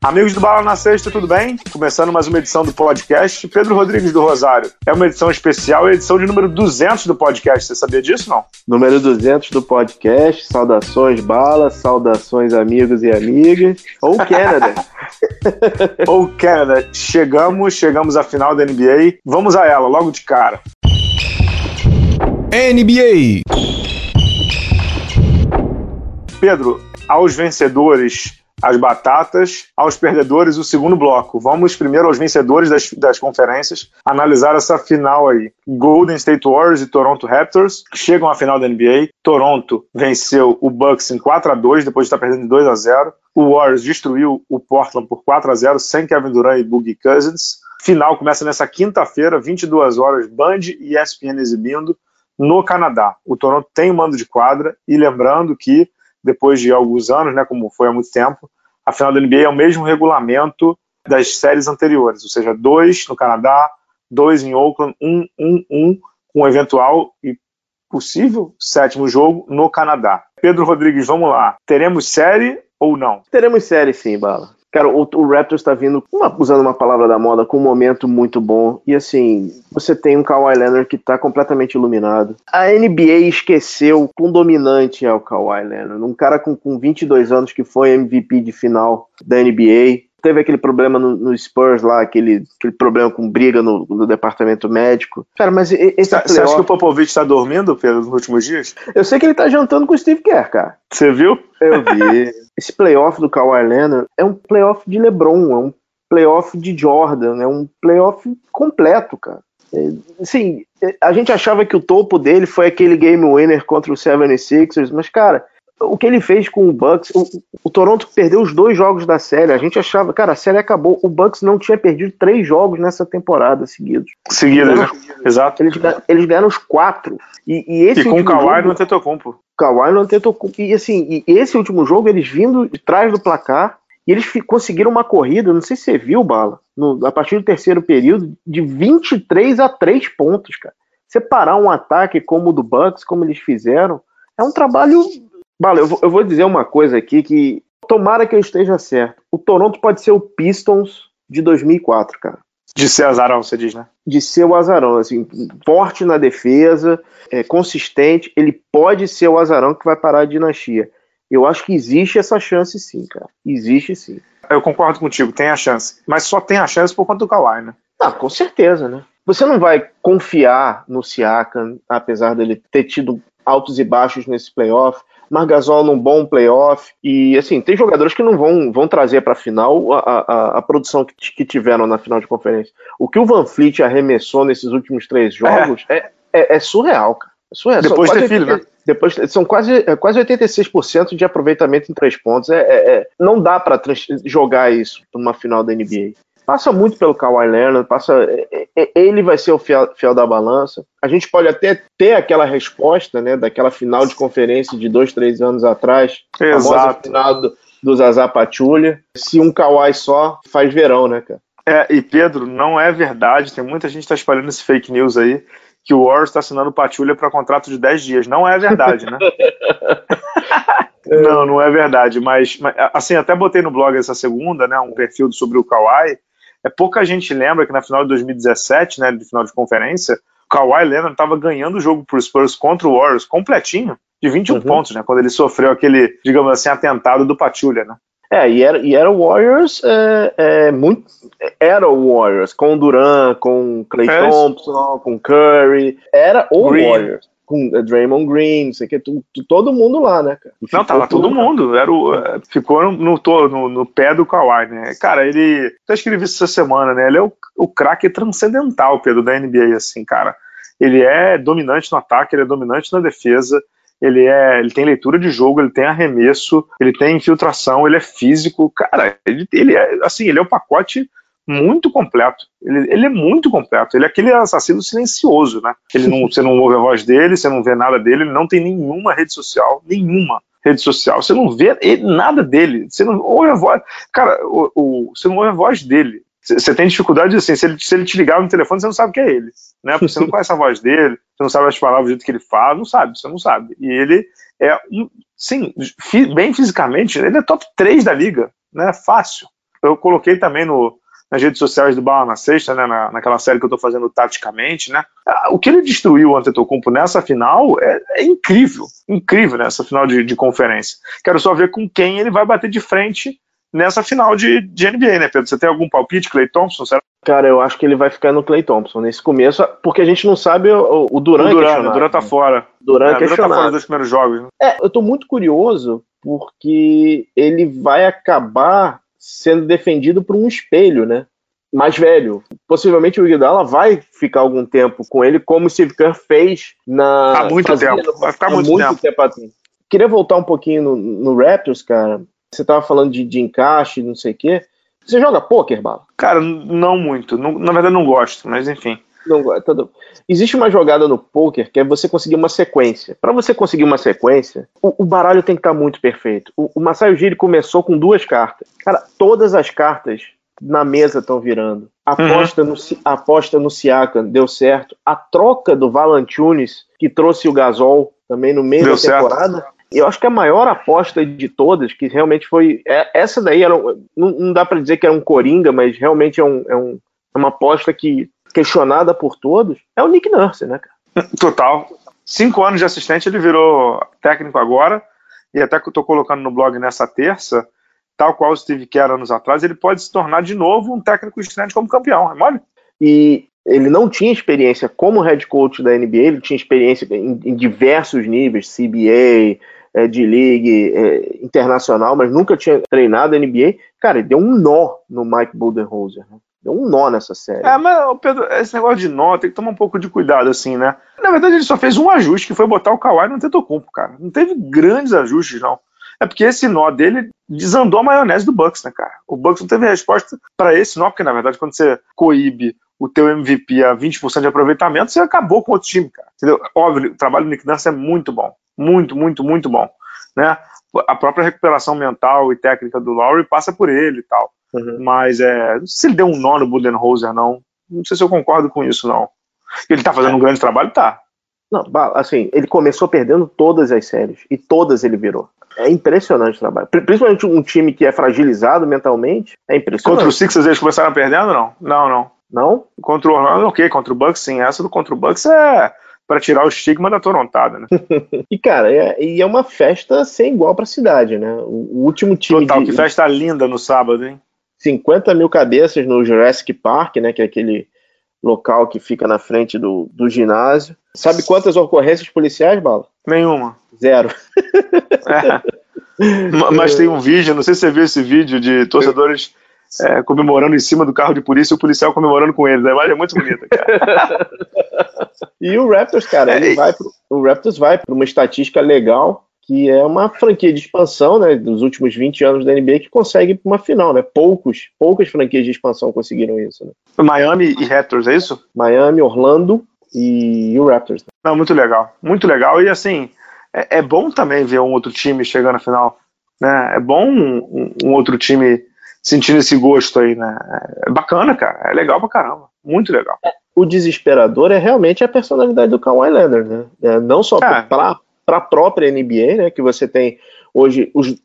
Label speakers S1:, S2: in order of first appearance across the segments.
S1: Amigos do Bala na Sexta, tudo bem? Começando mais uma edição do podcast. Pedro Rodrigues do Rosário. É uma edição especial, é a edição de número 200 do podcast. Você sabia disso, não?
S2: Número 200 do podcast. Saudações, Bala. Saudações, amigos e amigas. Ou Canada.
S1: Ou Canada. Chegamos, chegamos à final da NBA. Vamos a ela, logo de cara.
S3: NBA.
S1: Pedro, aos vencedores as batatas, aos perdedores o segundo bloco. Vamos primeiro aos vencedores das, das conferências, analisar essa final aí. Golden State Warriors e Toronto Raptors chegam à final da NBA. Toronto venceu o Bucks em 4 a 2 depois de estar perdendo 2 a 0. O Warriors destruiu o Portland por 4 a 0 sem Kevin Durant e Boogie Cousins. Final começa nessa quinta-feira, 22 horas, Band e ESPN exibindo no Canadá. O Toronto tem o mando de quadra e lembrando que depois de alguns anos, né, como foi há muito tempo, a final da NBA é o mesmo regulamento das séries anteriores, ou seja, dois no Canadá, dois em Oakland, um, um, um, com um eventual e possível sétimo jogo no Canadá. Pedro Rodrigues, vamos lá. Teremos série ou não?
S2: Teremos série sim, Bala. Cara, o, o Raptors está vindo, uma, usando uma palavra da moda, com um momento muito bom. E assim, você tem um Kawhi Leonard que está completamente iluminado. A NBA esqueceu quão dominante é o Kawhi Leonard. Um cara com, com 22 anos que foi MVP de final da NBA, teve aquele problema no, no, Spurs lá, aquele, aquele problema com briga no, no departamento médico. Cara, mas esse
S1: Você playoff... acha que o Popovich tá dormindo, Pedro, nos últimos dias?
S2: Eu sei que ele tá jantando com o Steve Kerr, cara.
S1: Você viu?
S2: Eu vi. esse playoff do Kawhi Leonard é um playoff de LeBron, é um playoff de Jordan, é um playoff completo, cara. É, assim, a gente achava que o topo dele foi aquele game winner contra o 76ers, mas, cara, o que ele fez com o Bucks, o, o, Toronto perdeu os dois jogos da série. A gente achava, cara, a série acabou. O Bucks não tinha perdido três jogos nessa temporada seguidos.
S1: Seguidos, né? exato.
S2: Eles, eles ganharam os quatro. E, e esse
S1: e com o Kawhi no Antetokounmpo.
S2: Kawhi no Antetokounmpo. E assim, e esse último jogo, eles vindo de trás do placar, e eles conseguiram uma corrida, não sei se você viu, Bala, no, a partir do terceiro período, de 23 a 3 pontos, cara. Separar um ataque como o do Bucks, como eles fizeram, é um trabalho Bala, eu vou, eu vou dizer uma coisa aqui que tomara que eu esteja certo. O Toronto pode ser o Pistons de 2004, cara.
S1: De ser azarão, você diz, né?
S2: De ser o azarão, assim, forte na defesa, é, consistente, ele pode ser o azarão que vai parar a dinastia. Eu acho que existe essa chance sim, cara. Existe sim.
S1: Eu concordo contigo, tem a chance. Mas só tem a chance por conta do Kawhi, né?
S2: Ah, com certeza, né? Você não vai confiar no Siakam, apesar dele ter tido altos e baixos nesse playoff. Margasol num bom playoff. E assim, tem jogadores que não vão, vão trazer para a final a, a, produção que, que, tiveram na final de conferência. O que o Van Fleet arremessou nesses últimos três jogos é, é, é, é surreal, cara. É surreal.
S1: Depois de ter filho, né?
S2: Depois, são quase, é quase 86% de aproveitamento em três pontos. É, é, é não dá para jogar isso numa final da NBA passa muito pelo Kawhi Leonard, passa, é, é, ele vai ser o fiel, fiel, da balança. A gente pode até ter aquela resposta, né, daquela final de conferência de dois, três anos atrás,
S1: Exato.
S2: final do, do Zazá Patulha. Se um Kawhi só faz verão, né, cara?
S1: É, e Pedro, não é verdade, tem muita gente que está espalhando esse fake news aí, que o Warriors está assinando Patulha para contrato de 10 dias. Não é verdade, né? não, não é verdade, mas, mas, assim, até botei no blog essa segunda, né, um perfil sobre o Kawhi, é pouca gente lembra que na final de 2017, né, de final de conferência, o Kawhi Leonard estava ganhando o jogo pro Spurs contra o Warriors completinho, de 21 uhum. pontos, né, quando ele sofreu aquele, digamos assim, atentado do Patulha, né.
S2: É, e era, e era o Warriors é, é, muito. Era o Warriors, com o Duran, com Clay é Thompson, com Curry. Era o Green. Warriors com Draymond Green, não sei o que, tu, tu, todo mundo lá, né, cara?
S1: Não, tava todo mundo. Era o, é, ficou no, no, no, pé do Kawhi, né? Cara, ele. Até escrevi isso essa semana, né? Ele é o, o craque transcendental, Pedro, da NBA, assim, cara. Ele é dominante no ataque, ele é dominante na defesa. Ele, é, ele tem leitura de jogo, ele tem arremesso, ele tem infiltração, ele é físico. Cara, ele, ele é assim, ele é o pacote muito completo. Ele, ele, é muito completo. Ele é aquele assassino silencioso, né? Ele não, você não ouve a voz dele, você não vê nada dele, ele não tem nenhuma rede social, nenhuma rede social. Você não vê ele, nada dele. Você não ouve a voz. Cara, o, o, você não ouve a voz dele. você tem dificuldade assim, se ele, se ele te ligar no telefone, você não sabe que é ele, né? Porque você não conhece a voz dele, você não sabe as palavras do jeito que ele fala, não sabe, você não sabe. E ele é, um, sim, bem fisicamente, ele é top 3 da liga, né? Fácil. Eu coloquei também no, nas redes sociais do Bala na Sexta, né, na, naquela série que eu estou fazendo taticamente, né, o que ele destruiu o Antetokounmpo nessa final é, é incrível, incrível nessa final de, de, conferência. Quero só ver com quem ele vai bater de frente nessa final de, de NBA, né, Pedro? Você tem algum palpite, Clay Thompson? Será?
S2: Cara, eu acho que ele vai ficar no Clay Thompson nesse começo, porque a gente não sabe o, o Durant.
S1: O Durant, o Durant tá fora.
S2: Durant, é,
S1: Durant tá fora dos primeiros jogos. Né?
S2: É, eu tô muito curioso porque ele vai acabar sendo defendido por um espelho, né? mais velho. Possivelmente o Iguodala vai ficar algum tempo com ele, como o Steve Kerr fez na.
S1: Há muito tempo. Vai ficar muito, muito tempo. tempo
S2: assim. Queria voltar um pouquinho no, no Raptors, cara. Você tava falando de, de encaixe, não sei o quê. Você joga poker, Bala?
S1: Cara, não muito. Não, na verdade, não gosto, mas enfim.
S2: Não gosto. Existe uma jogada no poker que é você conseguir uma sequência. Para você conseguir uma sequência, o, o, baralho tem que estar tá muito perfeito. O, o Masayo Giri começou com duas cartas. Cara, todas as cartas na mesa estão virando. A aposta, uhum. no, a aposta no Siakam deu certo. A troca do Valantunes, que trouxe o Gasol também no meio
S1: deu
S2: da temporada. Certo. Eu acho que a maior aposta de todas, que realmente foi. É, essa daí era. Não, não dá para dizer que era um coringa, mas realmente é, um, é, um, é uma aposta que questionada por todos, é o Nick Nurse, né, cara?
S1: Total. Cinco anos de assistente, ele virou técnico agora, e até que eu tô colocando no blog nessa terça, tal qual o Steve Kerr anos atrás, ele pode se tornar de novo um técnico estreante como campeão, é mole?
S2: E ele não tinha experiência como head coach da NBA, ele tinha experiência em, em diversos níveis, CBA, é, de league é, internacional, mas nunca tinha treinado NBA. Cara, ele deu um nó no Mike Budenholzer, né? Deu um nó nessa série.
S1: É, mas, Pedro, esse negócio de nó tem que tomar um pouco de cuidado, assim, né? Na verdade, ele só fez um ajuste, que foi botar o Kawhi no Tetocumpo, cara. Não teve grandes ajustes, não. É porque esse nó dele desandou a maionese do Bucks, né, cara? O Bucks não teve resposta para esse nó, porque na verdade quando você coíbe o teu MVP a 20% de aproveitamento, você acabou com o outro time, cara. Entendeu? Óbvio, o trabalho do Nick Nurse é muito bom. Muito, muito, muito bom. Né? A própria recuperação mental e técnica do Lowry passa por ele e tal. Uhum. Mas é, não sei se ele deu um nó no Budenholzer, não. Não sei se eu concordo com isso, não. Ele tá fazendo é. um grande trabalho? Tá.
S2: Não, assim, ele começou perdendo todas as séries e todas ele virou. É impressionante o trabalho. Principalmente um time que é fragilizado mentalmente. É impressionante.
S1: Contra o Sixers eles começaram perdendo, não? Não, não.
S2: Não?
S1: Contra o Orlando, ok. Contra o Bucks, sim. Essa do contra o Bucks é para tirar o estigma da Torontada, né?
S2: e, cara, é, e é uma festa sem igual pra cidade, né? O, o último time.
S1: Total, de... que festa linda no sábado, hein?
S2: 50 mil cabeças no Jurassic Park, né? Que é aquele local que fica na frente do, do ginásio. Sabe quantas ocorrências policiais, Bala?
S1: Nenhuma.
S2: Zero.
S1: É. Mas tem um vídeo, não sei se você viu esse vídeo de torcedores é, comemorando em cima do carro de polícia e o policial comemorando com eles. A imagem é muito bonita, cara.
S2: e o Raptors, cara, ele é, vai pro, o Raptors vai para uma estatística legal que é uma franquia de expansão, né, dos últimos 20 anos da NBA que consegue para uma final, né? Poucos, poucas franquias de expansão conseguiram isso, né?
S1: Miami e Raptors, é isso?
S2: Miami, Orlando e, e o Raptors.
S1: Não, muito legal, muito legal e assim é, é, bom também ver um outro time chegando na final, né? É bom um, um outro time sentindo esse gosto aí, né? É bacana, cara, é legal pra caramba, muito legal.
S2: O desesperador é realmente a personalidade do Kawhi Leonard, né? É, não só é. para para a própria NBA, né? Que você tem hoje os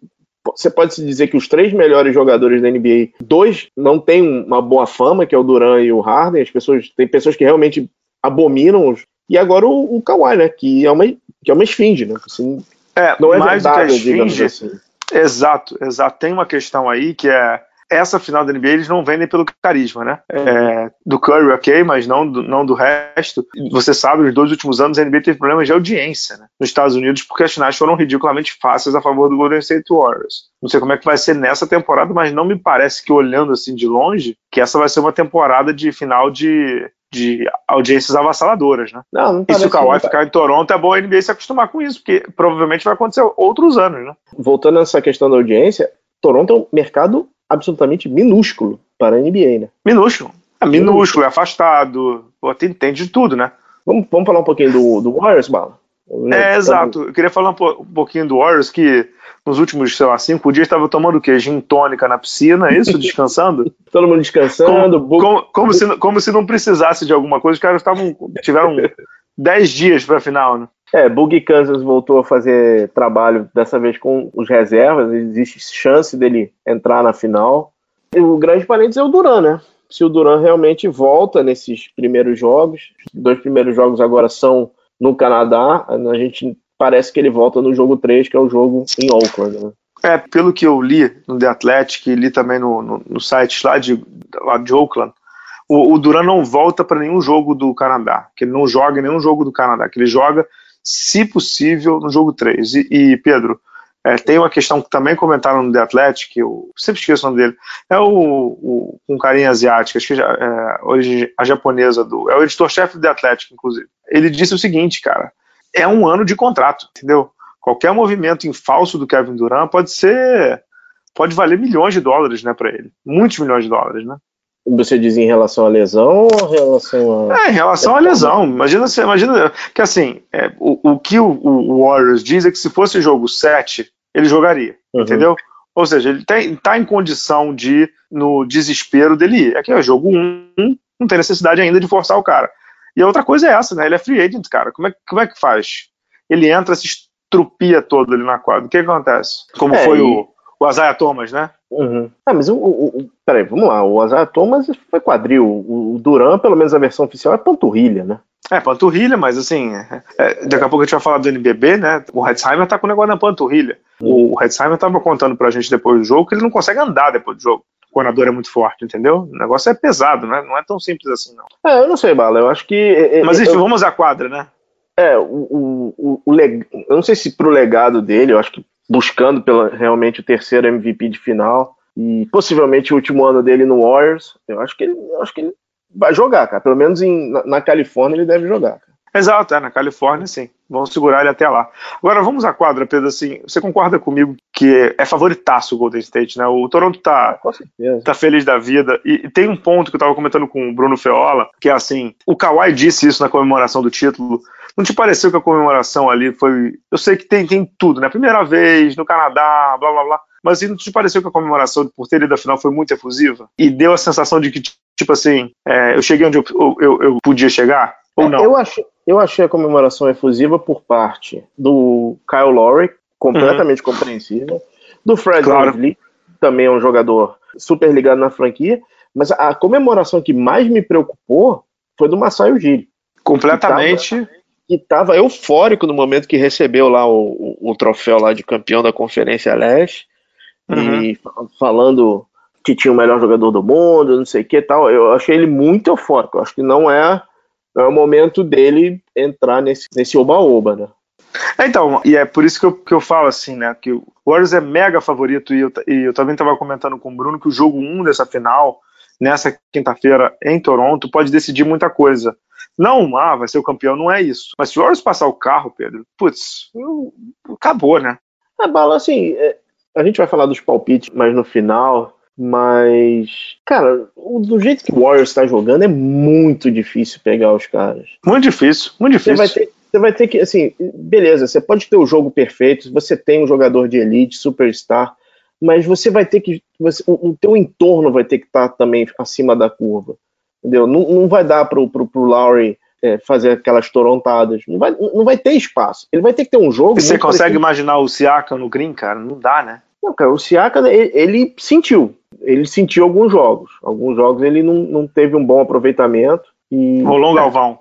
S2: você pode se dizer que os três melhores jogadores da NBA, dois não têm uma boa fama, que é o Duran e o Harden. As pessoas tem pessoas que realmente abominam os, e agora o, o Kawhi, né? Que é uma que é uma esfinge, né? Assim,
S1: é, não é mais verdade, do que a esfinge. Assim. Exato, exato. Tem uma questão aí que é essa final da NBA eles não vendem pelo carisma, né? É. Do Curry, ok, mas não do, não do resto. Você sabe, nos dois últimos anos a NBA teve problemas de audiência né? nos Estados Unidos porque as finais foram ridiculamente fáceis a favor do Golden State Warriors. Não sei como é que vai ser nessa temporada, mas não me parece que olhando assim de longe que essa vai ser uma temporada de final de de audiências avassaladoras, né?
S2: Não, não
S1: e se o Kawhi ficar em Toronto, é bom a NBA se acostumar com isso, porque provavelmente vai acontecer outros anos, né?
S2: Voltando nessa questão da audiência, Toronto é um mercado absolutamente minúsculo para a NBA, né?
S1: Minúsculo. É minúsculo, é afastado. Pô, tem, tem de tudo, né?
S2: Vamos, vamos falar um pouquinho do, do Warriors, Bala?
S1: É, exato. Eu queria falar um, pouquinho do Warriors, que nos últimos, sei lá, cinco dias estava tomando o quê? Gin tônica na piscina, é isso? Descansando?
S2: Todo mundo descansando.
S1: Como, como, como, se, como se não precisasse de alguma coisa. Os caras estavam tiveram dez dias para a final, né?
S2: É, Boogie Kansas voltou a fazer trabalho, dessa vez com os reservas. Existe chance dele entrar na final. E o grande parênteses é o Duran, né? Se o Duran realmente volta nesses primeiros jogos, os dois primeiros jogos agora são no Canadá, a gente parece que ele volta no jogo 3, que é o jogo em Oakland. Né?
S1: É, pelo que eu li no The Athletic e li também no, no, no site lá de, lá de Oakland, o, o Duran não volta para nenhum jogo do Canadá, que ele não joga nenhum jogo do Canadá, que ele joga, se possível, no jogo 3. E, e Pedro, é, tem uma questão que também comentaram no The Athletic, eu sempre esqueço o nome dele, é o, o um carinha asiático, acho que é, é a japonesa do. É o editor-chefe do The Athletic, inclusive. Ele disse o seguinte, cara: é um ano de contrato, entendeu? Qualquer movimento em falso do Kevin Durant pode ser. pode valer milhões de dólares, né, para ele. Muitos milhões de dólares, né?
S2: Você diz em relação à lesão ou em relação
S1: a. É, em relação à lesão. Imagina, imagina que assim, é, o, o que o, o, Warriors diz é que se fosse jogo 7, ele jogaria, uhum. entendeu? Ou seja, ele está em condição de, no desespero dele ir. Aqui é jogo 1, não tem necessidade ainda de forçar o cara. E a outra coisa é essa, né? Ele é free agent, cara. Como é, como é que faz? Ele entra, se estrupia todo ali na quadra. O que, que acontece? Como é, foi e... o, o Isaiah Thomas, né?
S2: Uhum. Ah, mas o, o, o, Peraí, vamos lá. O Isaiah Thomas foi quadril. O, o Duran, pelo menos a versão oficial, é panturrilha, né?
S1: É, panturrilha, mas assim, é, é daqui a pouco a gente vai falar do NBB, né? O Hetzheimer tá com o negócio na panturrilha. Uhum. O Hetzheimer tava contando pra gente depois do jogo que ele não consegue andar depois do jogo. O cornador é muito forte, entendeu? O negócio é pesado, né? Não é tão simples assim, não.
S2: É, eu não sei, Bala. Eu acho que.
S1: É, mas enfim, eu... vamos à quadra, né?
S2: É, o, o, o, o leg... eu não sei se pro legado dele, eu acho que buscando pela, realmente o terceiro MVP de final e possivelmente o último ano dele no Warriors, eu acho que ele, acho que ele vai jogar, cara. Pelo menos em, na, na Califórnia ele deve jogar. Cara.
S1: Exato, é, na Califórnia sim. Vamos segurar ele até lá. Agora vamos à quadra, Pedro. Assim, você concorda comigo que é favoritaço o Golden State, né? O Toronto tá, tá feliz da vida. E, e tem um ponto que eu tava comentando com o Bruno Feola, que é assim: o Kawhi disse isso na comemoração do título. Não te pareceu que a comemoração ali foi. Eu sei que tem, tem tudo, né? Primeira vez no Canadá, blá blá blá. Mas não te pareceu que a comemoração por ter ido à final foi muito efusiva? E deu a sensação de que, tipo assim, é, eu cheguei onde eu, eu, eu podia chegar? Ou não?
S2: Eu, achei, eu achei a comemoração efusiva por parte do Kyle Lowry, completamente uhum. compreensível, do Fred claro. também é um jogador super ligado na franquia, mas a comemoração que mais me preocupou foi do Masai Ujiri.
S1: Completamente.
S2: Que estava eufórico no momento que recebeu lá o, o, o, troféu lá de campeão da Conferência Leste uhum. e falando que tinha o melhor jogador do mundo, não sei o que tal. Eu achei ele muito eufórico. Eu acho que não é, não é o momento dele entrar nesse nesse oba-oba, né?
S1: É, então, e é por isso que eu, que eu falo assim, né? Que o Warriors é mega favorito, e eu, e eu também estava comentando com o Bruno que o jogo 1 dessa final, nessa quinta-feira em Toronto, pode decidir muita coisa. Não, ah, vai ser o campeão, não é isso. Mas se o Warriors passar o carro, Pedro, putz, acabou, né?
S2: É, bala, assim, é, a gente vai falar dos palpites mais no final, mas, cara, do jeito que o Warriors está jogando, é muito difícil pegar os caras.
S1: Muito difícil, muito difícil.
S2: Você vai ter, você vai ter que, assim, beleza, você pode ter o jogo perfeito, você tem um jogador de elite, superstar, mas você vai ter que, você, o, o teu entorno vai ter que estar tá também acima da curva, entendeu? Não, não vai dar pro, pro Lowry é, fazer aquelas torontadas. Não vai, não vai ter espaço. Ele vai ter que ter um jogo.
S1: Você consegue parecido. imaginar o Siaka no Green, cara? Não dá, né?
S2: Não, cara, o Siaka, ele, ele, sentiu. Ele sentiu alguns jogos. Alguns jogos ele não, não teve um bom aproveitamento. E,
S1: rolou um Galvão.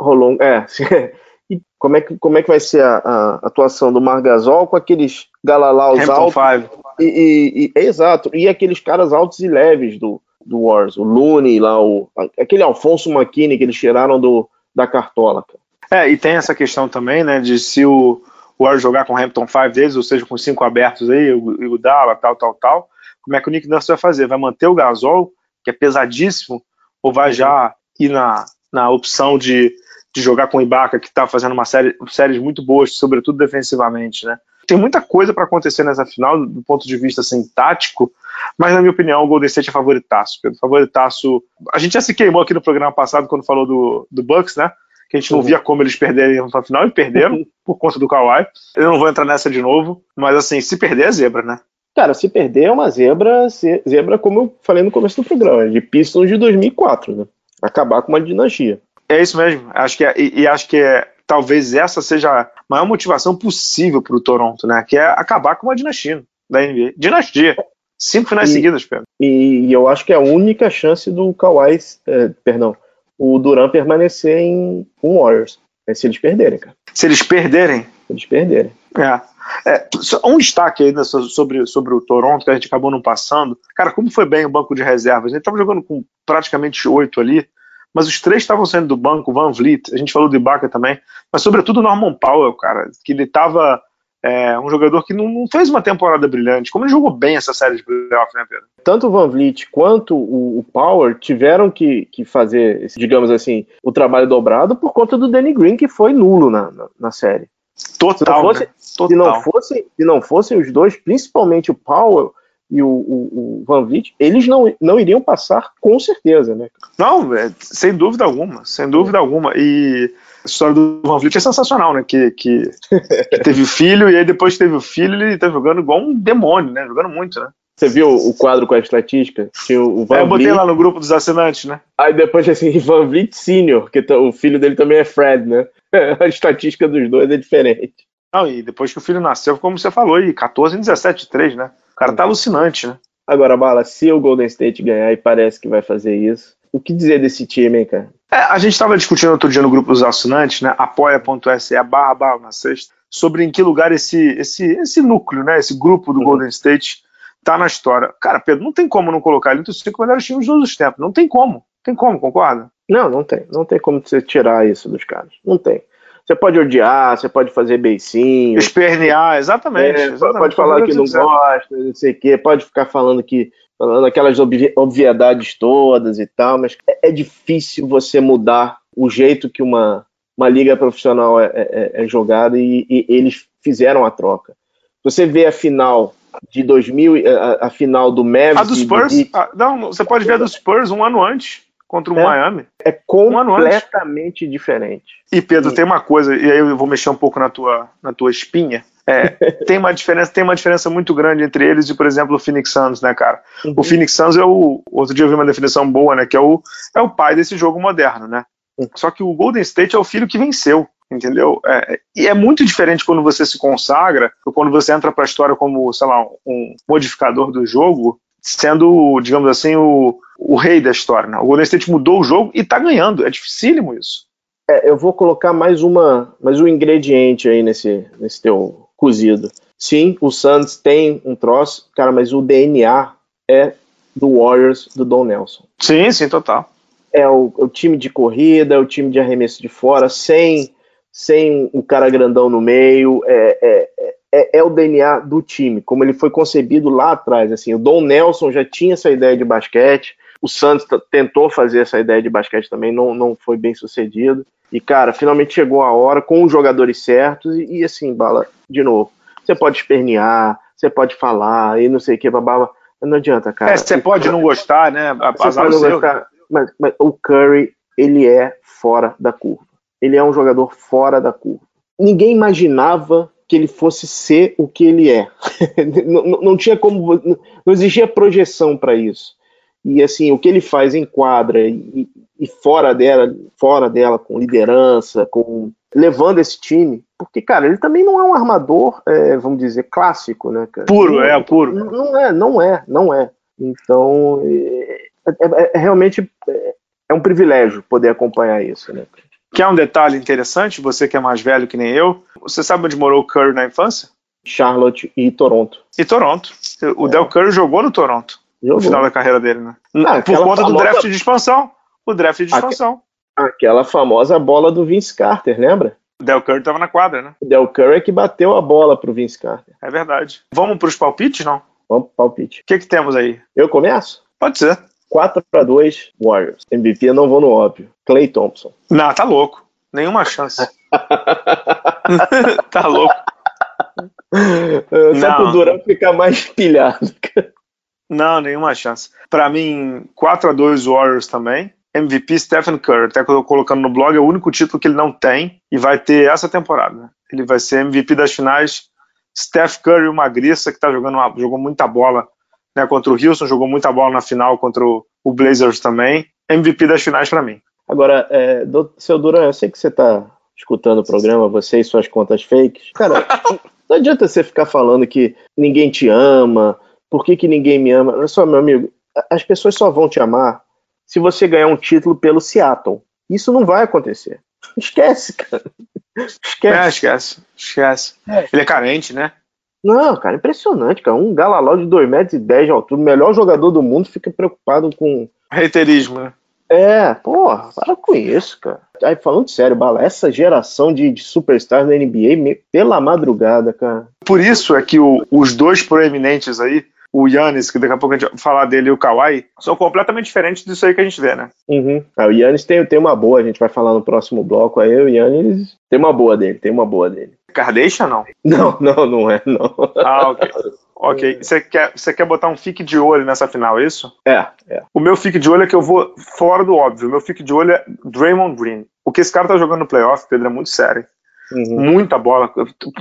S2: Rolou, é. E como é que, como é que vai ser a, a atuação do Margasol com aqueles galalaus Hampton altos? Five. E, e, e, é exato. E aqueles caras altos e leves do, do Wars, o Looney lá, o, aquele Alfonso McKinney que eles tiraram do, da cartola.
S1: Cara. É, e tem essa questão também, né, de se o, o Warriors jogar com o Hampton 5 deles, ou seja, com cinco abertos aí, o, o Dala, tal, tal, tal, como é que o Nick Nurse vai fazer? Vai manter o Gasol, que é pesadíssimo, ou vai já ir na, na opção de, de jogar com o Ibaka, que está fazendo uma série séries muito boas, sobretudo defensivamente, né? Tem muita coisa para acontecer nessa final, do ponto de vista assim, tático, mas na minha opinião o Golden State é favoritaço. Pedro. Favoritaço. A gente já se queimou aqui no programa passado quando falou do, do Bucks, né? que a gente não uhum. via como eles perderem na final, e perderam por conta do Kawhi. Eu não vou entrar nessa de novo, mas assim, se perder é zebra, né?
S2: Cara, se perder é uma zebra, zebra como eu falei no começo do programa, de Pistons de 2004, né? Acabar com uma dinastia.
S1: É isso mesmo. Acho que é, e, e acho que é, talvez essa seja a maior motivação possível para o Toronto, né? Que é acabar com uma dinastia da NBA. Dinastia. Cinco finais e, seguidas, Pedro.
S2: E, e, eu acho que é a única chance do Kawhi, é, perdão, o Duran permanecer em com Warriors. É se eles perderem, cara.
S1: Se eles perderem?
S2: Se eles perderem.
S1: É. É, um destaque ainda sobre, sobre o Toronto, que a gente acabou não passando. Cara, como foi bem o banco de reservas? Ele estava jogando com praticamente oito ali, mas os três estavam saindo do banco, Van Vliet, a gente falou do Ibaka também, mas sobretudo o Norman Powell, cara, que ele estava é, um jogador que não, não, fez uma temporada brilhante. Como ele jogou bem essa série de playoff, né, Pedro?
S2: Tanto o Van Vliet quanto o, o Power tiveram que, que fazer, digamos assim, o trabalho dobrado por conta do Danny Green, que foi nulo na, na, na série.
S1: Total, se não,
S2: fosse,
S1: né?
S2: Total. Se, não fosse, se não fossem os dois, principalmente o Powell e o, o, o, Van Vliet, eles não, não iriam passar com certeza, né?
S1: Não, é, sem dúvida alguma, sem dúvida alguma. E a história do Van Vliet é sensacional, né? Que, que, que teve filho e aí depois que teve o filho ele tá jogando igual um demônio, né? Jogando muito, né?
S2: Você viu o quadro com a estatística?
S1: Que o Van é, eu botei Vliet... lá no grupo dos assinantes, né?
S2: Aí depois assim, Van Vliet Senior, que tá, o filho dele também é Fred, né? a estatística dos dois é diferente.
S1: Não, e depois que o filho nasceu, como você falou, e 14 em 17 3, né? O cara tá alucinante, né?
S2: Agora, Bala, se o Golden State ganhar e parece que vai fazer isso, o que dizer desse time, hein, cara?
S1: É, a gente estava discutindo outro dia no grupo dos assinantes, né? apoia.se barra barra na sexta, sobre em que lugar esse, esse, esse núcleo, né? Esse grupo do uhum. Golden State tá na história. Cara, Pedro, não tem como não colocar ele entre os cinco melhores times de todos os tempos. Não tem como. Tem como, concorda?
S2: Não, não tem. Não tem como você tirar isso dos caras. Não tem. Você pode odiar, você pode fazer beicinho.
S1: Espernear, exatamente.
S2: É,
S1: exatamente.
S2: Pode falar que não gosta, não sei o quê, pode ficar falando que. falando aquelas obviedades todas e tal, mas é, é difícil você mudar o jeito que uma, uma liga profissional é, é, é jogada e, e, eles fizeram a troca. Você vê a final de 2000, a, a final do Mavericks.
S1: A do Spurs? Do... Ah, não, você pode ver a do Spurs um ano antes contra o é, Miami.
S2: É completamente um diferente.
S1: E Pedro, Sim. tem uma coisa, e aí eu vou mexer um pouco na tua, na tua espinha. É, tem uma diferença, tem uma diferença muito grande entre eles e, por exemplo, o Phoenix Suns, né, cara? Uhum. O Phoenix Suns é o. Outro dia eu vi uma definição boa, né? Que é o, é o pai desse jogo moderno, né? Uhum. Só que o Golden State é o filho que venceu entendeu? É, e é muito diferente quando você se consagra, ou quando você entra para a história como, sei lá, um modificador do jogo, sendo, digamos assim, o, o rei da história. Né? O Golden State mudou o jogo e está ganhando. É dificílimo isso.
S2: É, eu vou colocar mais uma, mais um ingrediente aí nesse, nesse teu cozido. Sim, o Suns tem um troço, cara, mas o DNA é do Warriors do Don Nelson.
S1: Sim, sim, total.
S2: É o, o time de corrida, é o time de arremesso de fora, sem sem o cara grandão no meio. É, é, é, é, o DNA do time, como ele foi concebido lá atrás. Assim, o Don Nelson já tinha essa ideia de basquete, o Santos tentou fazer essa ideia de basquete também, não, não foi bem sucedido. E, cara, finalmente chegou a hora com os jogadores certos e, e assim, bala, de novo. Você pode espernear, você pode falar e não sei o que, babá. Não adianta, cara. É,
S1: você pode não gostar, né?
S2: Você pode não gostar, mas, mas o Curry, ele é fora da curva. Ele é um jogador fora da curva. Ninguém imaginava que ele fosse ser o que ele é. não, não, tinha como, não existia projeção para isso. E assim, o que ele faz em quadra e, e, fora dela, fora dela, com liderança, com levando esse time, porque cara, ele também não é um armador, é, vamos dizer, clássico, né? Cara?
S1: Puro, não, é puro.
S2: Não, é, não é, não é. Então, é, é, é realmente é, é um privilégio poder acompanhar isso, né?
S1: Quer um detalhe interessante, você que é mais velho que nem eu, você sabe onde morou o Curry na infância?
S2: Charlotte e Toronto.
S1: E Toronto. O é. Del Curry jogou no Toronto. Jogou. No final da carreira dele, né?
S2: Ah,
S1: Por conta famosa... do draft de expansão. O draft de expansão.
S2: Aquela famosa bola do Vince Carter, lembra?
S1: O Del Curry estava na quadra, né?
S2: O Del Curry é que bateu a bola pro Vince Carter.
S1: É verdade. Vamos para os palpites, não?
S2: Vamos pro palpite.
S1: O que, que temos aí?
S2: Eu começo?
S1: Pode ser.
S2: 4 para 2 Warriors. MVP eu não vou no óbvio. Clay Thompson.
S1: Não, tá louco. Nenhuma chance. tá louco.
S2: Só pro Durão ficar mais pilhado.
S1: Não, nenhuma chance. Para mim, 4 a 2 Warriors também. MVP Stephen Curry. Até que eu tô colocando no blog, é o único título que ele não tem e vai ter essa temporada. Ele vai ser MVP das finais. Steph Curry, uma grissa que tá jogando uma, jogou muita bola né, contra o Houston, jogou muita bola na final contra o, Blazers também. MVP das finais para mim.
S2: Agora, é, do, seu Duran, eu sei que você tá escutando o programa, você e suas contas fakes. Cara, não adianta você ficar falando que ninguém te ama, por que, que ninguém me ama. Olha só, meu amigo, as pessoas só vão te amar se você ganhar um título pelo Seattle. Isso não vai acontecer. Esquece, cara.
S1: Esquece. É, esquece. Esquece. É. Ele é carente, né?
S2: Não, cara, impressionante, cara. Um galaló de 2,10 metros de altura, o melhor jogador do mundo, fica preocupado com.
S1: Reiterismo, né?
S2: É, porra, para com isso, cara. Aí, falando sério, Bala, essa geração de, de superstars da NBA, pela madrugada, cara.
S1: Por isso é que o, os dois proeminentes aí, o Yannis, que daqui a pouco a gente vai falar dele, e o Kawhi, são completamente diferentes disso aí que a gente vê, né?
S2: Uhum. Ah, o Yannis tem, tem uma boa, a gente vai falar no próximo bloco aí, o Yannis tem uma boa dele, tem uma boa dele.
S1: Kardashian, não?
S2: Não, não, não é, não.
S1: Ah, ok. Ok. Você quer, você quer botar um fique de olho nessa final, é isso?
S2: É, é.
S1: O meu fique de olho é que eu vou fora do óbvio. O meu fique de olho é Draymond Green. O que esse cara tá jogando no playoff, Pedro, é muito sério. Uhum. Muita bola,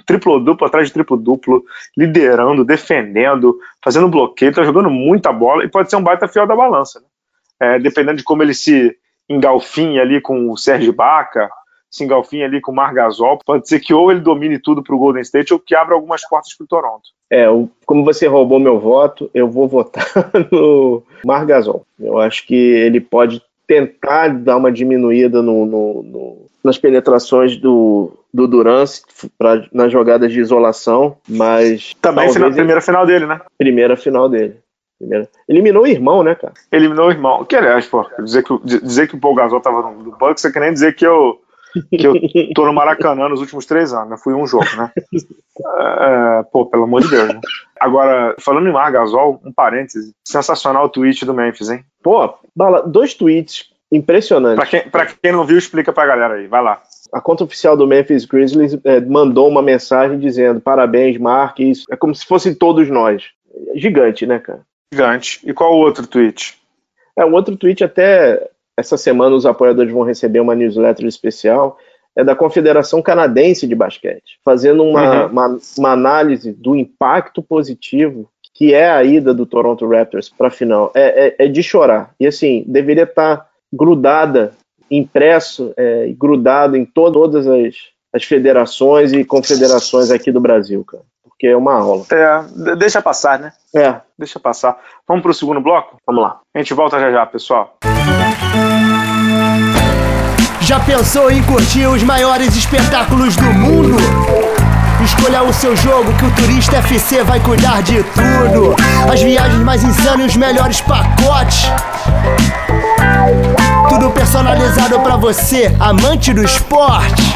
S1: triplo-duplo atrás de triplo-duplo, liderando, defendendo, fazendo bloqueio, tá jogando muita bola e pode ser um baita fiel da balança. Né? É, dependendo de como ele se engalfinha ali com o Sérgio Baca, se engalfinha ali com o Margasol, pode ser que ou ele domine tudo para o Golden State ou que abra algumas portas para o Toronto.
S2: É, como você roubou meu voto, eu vou votar no Margasol. Eu acho que ele pode tentar dar uma diminuída no, no, no nas penetrações do, do Durance nas jogadas de isolação, mas.
S1: Também final, ele... primeira final dele, né?
S2: Primeira final dele. Primeira... Eliminou o irmão, né, cara?
S1: Eliminou o irmão. Que aliás, pô, dizer que, dizer que o Paul Gasol tava no, no Bucks é que nem dizer que eu que eu tô no Maracanã nos últimos três anos, né? Fui um jogo, né? É, pô, pelo amor de Deus, né? Agora, falando em Margasol, um parêntese, sensacional o tweet do Memphis, hein?
S2: Pô, bala, dois tweets impressionantes.
S1: Pra quem, pra quem não viu, explica pra galera aí, vai lá.
S2: A conta oficial do Memphis Grizzlies é, mandou uma mensagem dizendo parabéns, Mark, isso é como se fossem todos nós. Gigante, né, cara?
S1: Gigante. E qual o outro tweet?
S2: É, o outro tweet até essa semana os apoiadores vão receber uma newsletter especial, é da Confederação Canadense de Basquete, fazendo uma, uhum. uma, uma, análise do impacto positivo que é a ida do Toronto Raptors para a final. É, é, é, de chorar. E assim, deveria estar tá grudada, impresso, é, grudado em to todas as, as federações e confederações aqui do Brasil, cara. Porque é uma aula.
S1: É, deixa passar, né?
S2: É.
S1: Deixa passar. Vamos para o segundo bloco?
S2: Vamos lá.
S1: A gente volta já já, pessoal.
S4: Já pensou em curtir os maiores espetáculos do mundo? Escolha o seu jogo que o Turista FC vai cuidar de tudo. As viagens mais insanas e os melhores pacotes. Tudo personalizado para você, amante do esporte.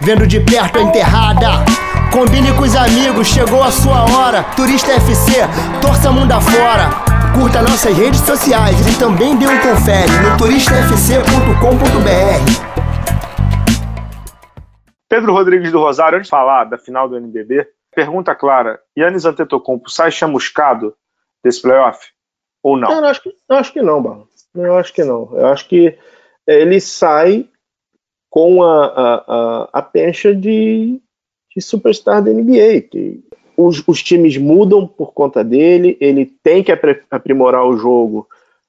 S4: Vendo de perto a enterrada. Combine com os amigos, chegou a sua hora. Turista FC, torça mundo afora. Curta nossas redes sociais e também dê um confere no turistafc.com.br.
S1: Pedro Rodrigues do Rosário, antes de falar da final do NBB, pergunta clara: Yannis Antetokounmpo sai chamuscado desse playoff? Ou não?
S2: Eu acho que, eu acho que não, Barro. Eu acho que não. Eu acho que ele sai com a, a, a, a pencha de, de superstar da NBA. Que os, os times mudam por conta dele, ele tem que aprimorar o jogo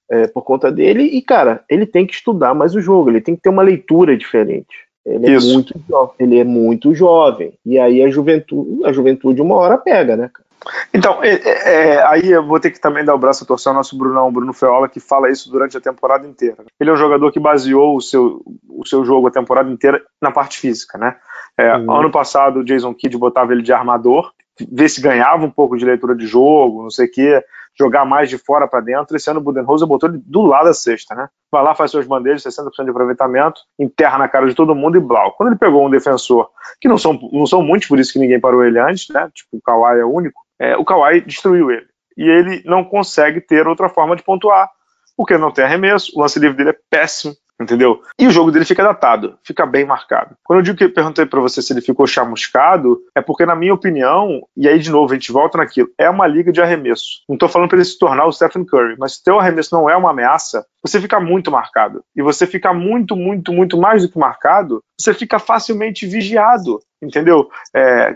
S2: é, por conta dele, e, cara, ele tem que estudar mais o jogo, ele tem que ter uma leitura diferente. Ele Isso. é muito jovem, ele é muito jovem. E aí a juventude, a juventude uma hora pega, né, cara?
S1: Então, é, é, é, aí eu vou ter que também dar o braço a torcer ao nosso Brunão, Bruno Feola, que fala isso durante a temporada inteira. Ele é um jogador que baseou o seu, o seu jogo a temporada inteira na parte física, né? É, uhum. Ano passado o Jason Kidd botava ele de armador, ver se ganhava um pouco de leitura de jogo, não sei o quê, jogar mais de fora para dentro. Esse ano o Budenholzer botou ele do lado da cesta, né? Vai lá, faz suas bandejas, 60% de aproveitamento, enterra na cara de todo mundo e blau. Quando ele pegou um defensor, que não são, não são muitos, por isso que ninguém parou ele antes, né? Tipo, o Kawhi é único, é, o Kawhi destruiu ele. E ele não consegue ter outra forma de pontuar, porque não tem arremesso, o lance livre dele é péssimo, entendeu? E o jogo dele fica datado, fica bem marcado. Quando eu digo que eu perguntei para você se ele ficou chamuscado, é porque, na minha opinião, e aí de novo a gente volta naquilo, é uma liga de arremesso. Não tô falando para ele se tornar o Stephen Curry, mas se teu arremesso não é uma ameaça, você fica muito marcado. E você fica muito, muito, muito mais do que marcado, você fica facilmente vigiado. Entendeu? É,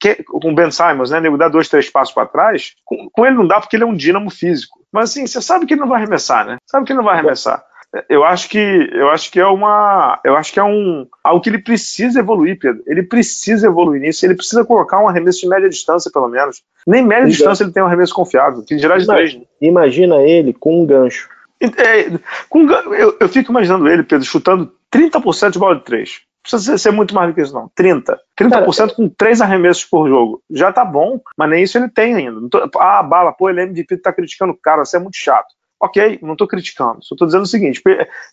S1: que, com o Ben Simons, né? Nego dá dois, três passos para trás. Com, com ele não dá porque ele é um dínamo físico. Mas assim, você sabe que ele não vai arremessar, né? Sabe que ele não vai arremessar eu acho que eu acho que é uma eu acho que é um algo que ele precisa evoluir Pedro ele precisa evoluir nisso ele precisa colocar um arremesso de média distância pelo menos nem média Exato. distância ele tem um arremesso confiável que dirá de três
S2: imagina ele com um gancho
S1: é, com, eu, eu fico imaginando ele Pedro chutando 30% de bola de três precisa ser muito mais do que isso, não. 30. 30% Cara, com três arremessos por jogo. Já tá bom, mas nem isso ele tem ainda. Ah, bala, pô, ele é MVP, tá criticando o cara, você é muito chato. Ok, não estou criticando, só estou dizendo o seguinte: